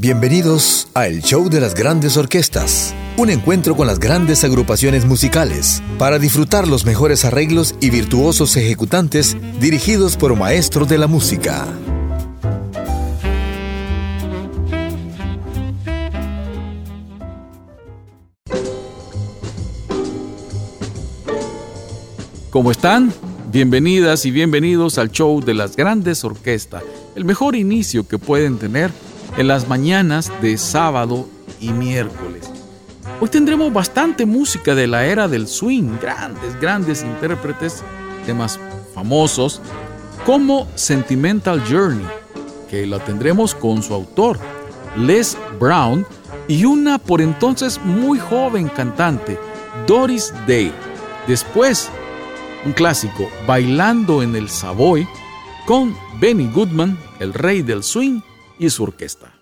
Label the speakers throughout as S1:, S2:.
S1: Bienvenidos a El Show de las Grandes Orquestas, un encuentro con las grandes agrupaciones musicales para disfrutar los mejores arreglos y virtuosos ejecutantes dirigidos por maestros de la música.
S2: ¿Cómo están? Bienvenidas y bienvenidos al show de las grandes orquestas, el mejor inicio que pueden tener en las mañanas de sábado y miércoles. Hoy tendremos bastante música de la era del swing, grandes, grandes intérpretes, temas famosos, como Sentimental Journey, que la tendremos con su autor, Les Brown, y una por entonces muy joven cantante, Doris Day. Después, un clásico, Bailando en el Savoy, con Benny Goodman, el rey del swing, y su orquesta.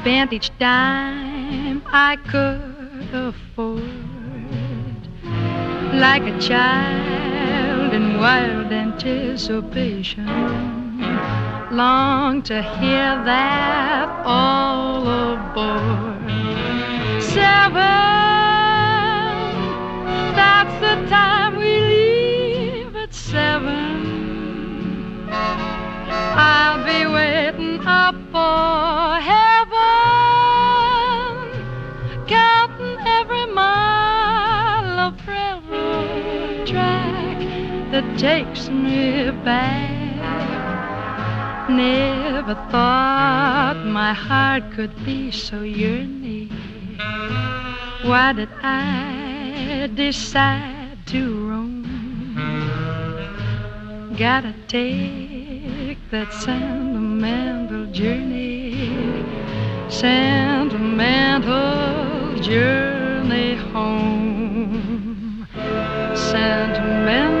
S3: Spent each dime I could afford. Like a child in wild anticipation, long to hear that all aboard. Seven, I'll be waiting up for heaven. Counting every mile of railroad track that takes me back. Never thought my heart could be so yearning. Why did I decide to roam? Gotta take that sentimental journey, sentimental journey home, sentimental.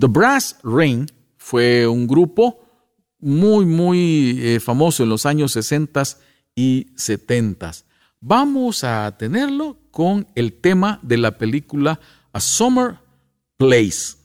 S2: The Brass Ring fue un grupo muy, muy eh, famoso en los años 60 y 70. Vamos a tenerlo con el tema de la película A Summer Place.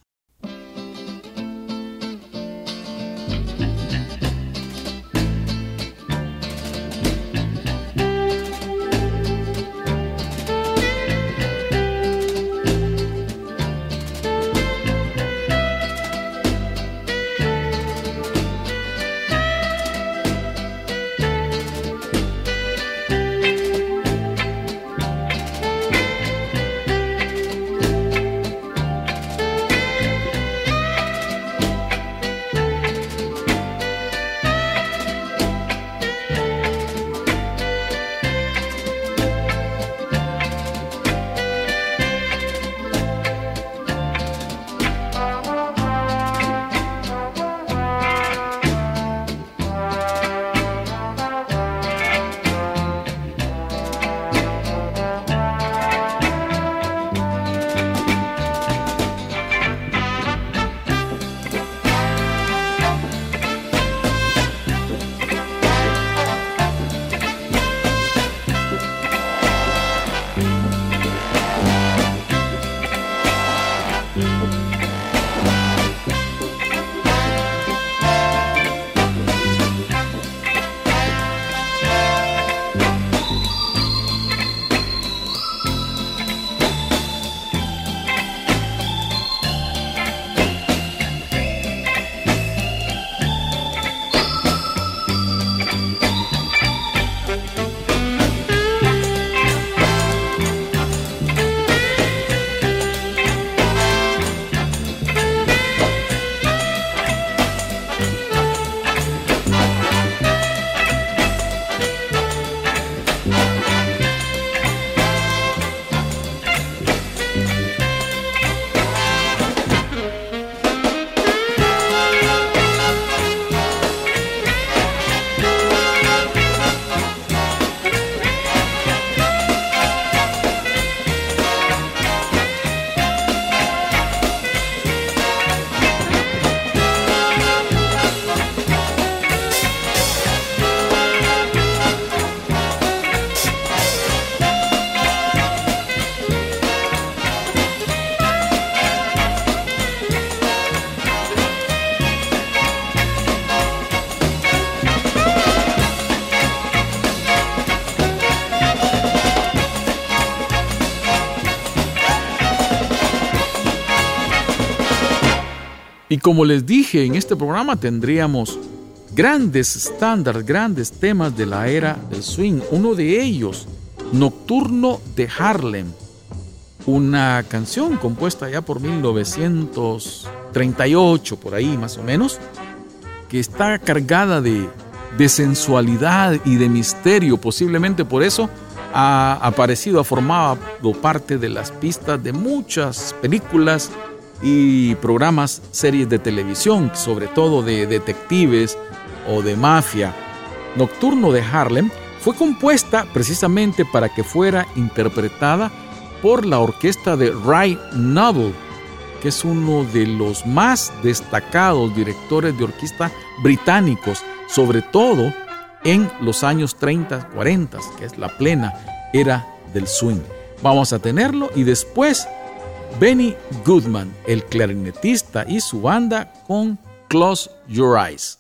S2: Como les dije, en este programa tendríamos grandes estándares, grandes temas de la era del swing. Uno de ellos, Nocturno de Harlem, una canción compuesta ya por 1938, por ahí más o menos, que está cargada de, sensualidad y de misterio. Posiblemente por eso ha aparecido, ha formado parte de las pistas de muchas películas y programas, series de televisión, sobre todo de detectives o de mafia. Nocturno de Harlem fue compuesta precisamente para que fuera interpretada por la orquesta de Ray Noble, que es uno de los más destacados directores de orquesta británicos, sobre todo en los años 30, 40, que es la plena era del swing. Vamos a tenerlo y después Benny Goodman, el clarinetista y su banda con Close Your Eyes.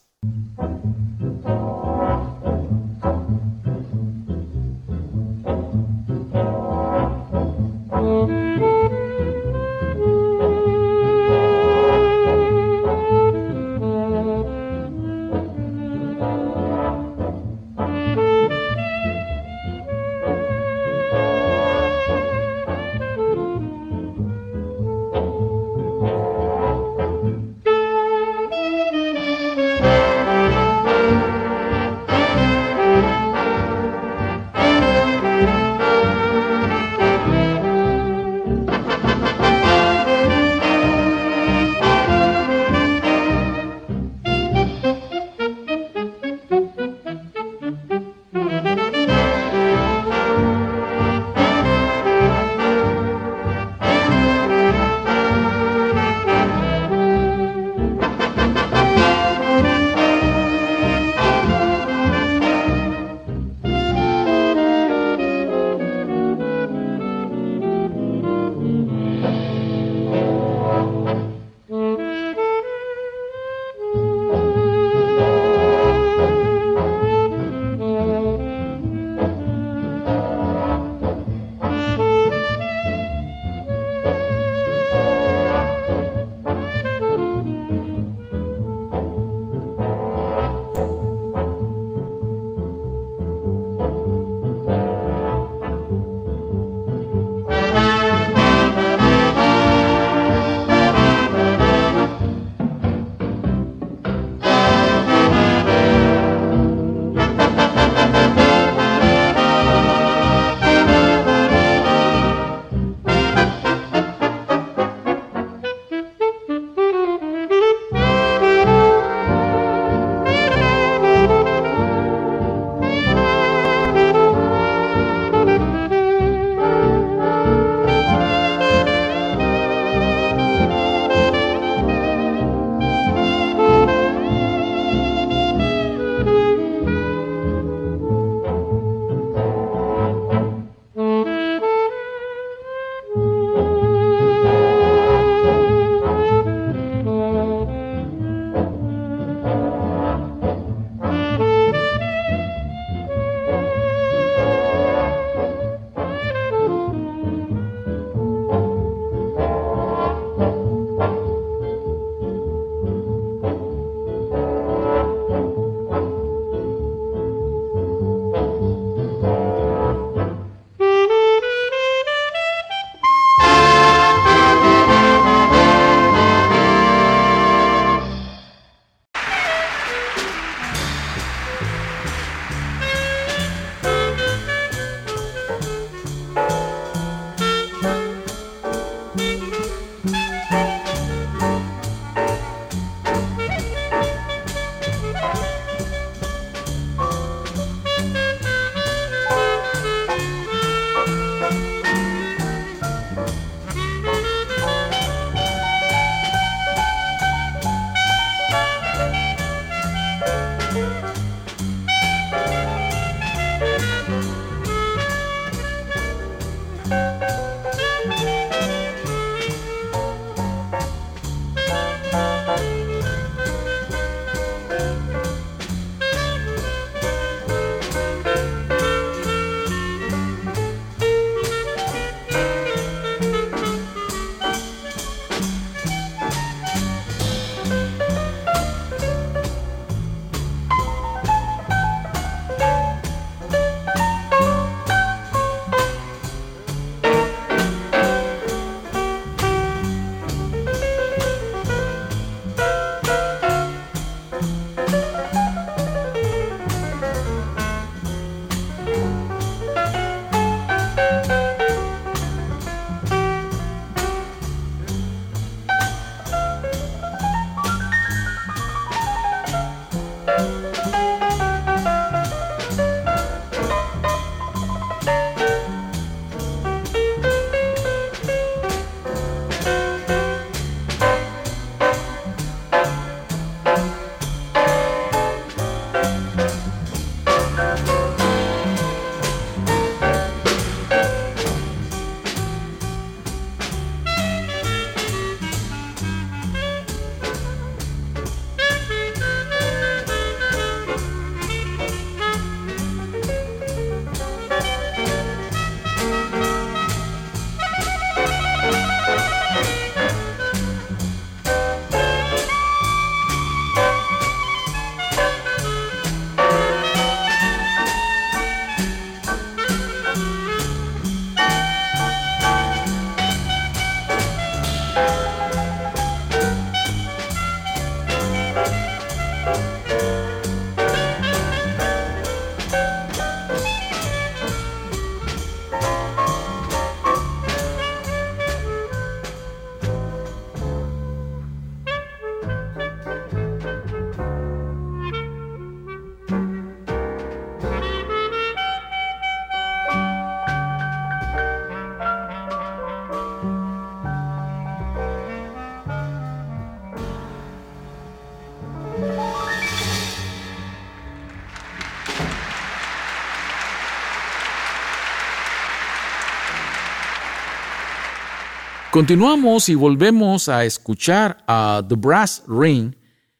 S2: Continuamos y volvemos a escuchar a The Brass Ring,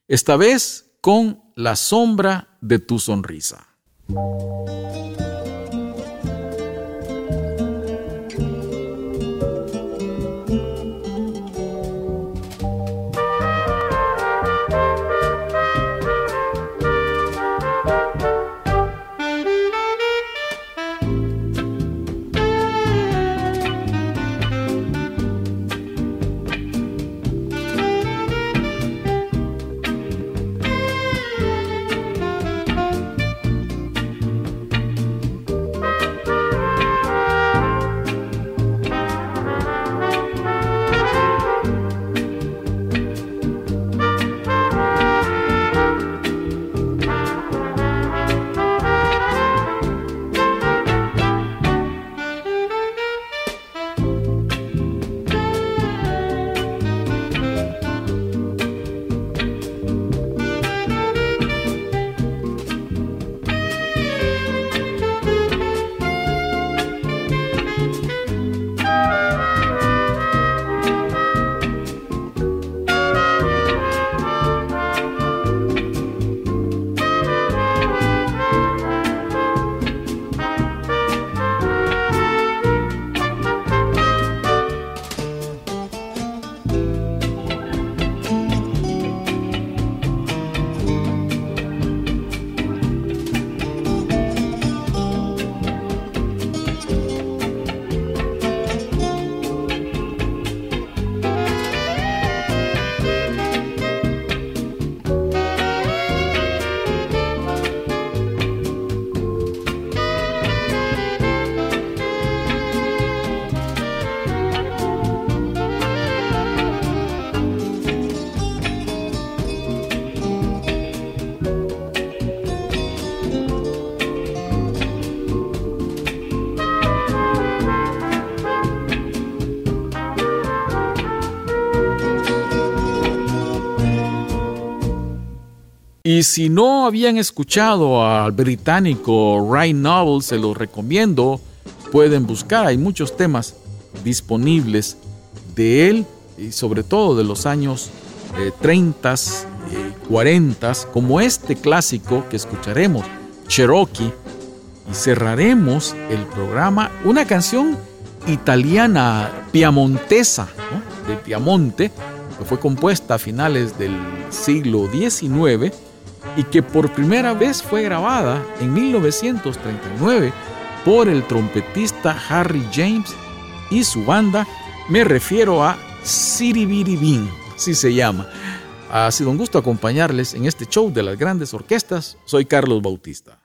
S2: esta vez con La sombra de tu sonrisa. Si no habían escuchado al británico Ryan Noble, se los recomiendo. Pueden buscar, hay muchos temas disponibles de él y sobre todo de los años 30 y 40, como este clásico que escucharemos, Cherokee. Y cerraremos el programa, una canción italiana piamontesa, de Piamonte, que fue compuesta a finales del siglo XIX y que por primera vez fue grabada en 1939 por el trompetista Harry James y su banda. Me refiero a Siribiribin, así se llama. Ha sido un gusto acompañarles en este show de las grandes orquestas. Soy Carlos Bautista.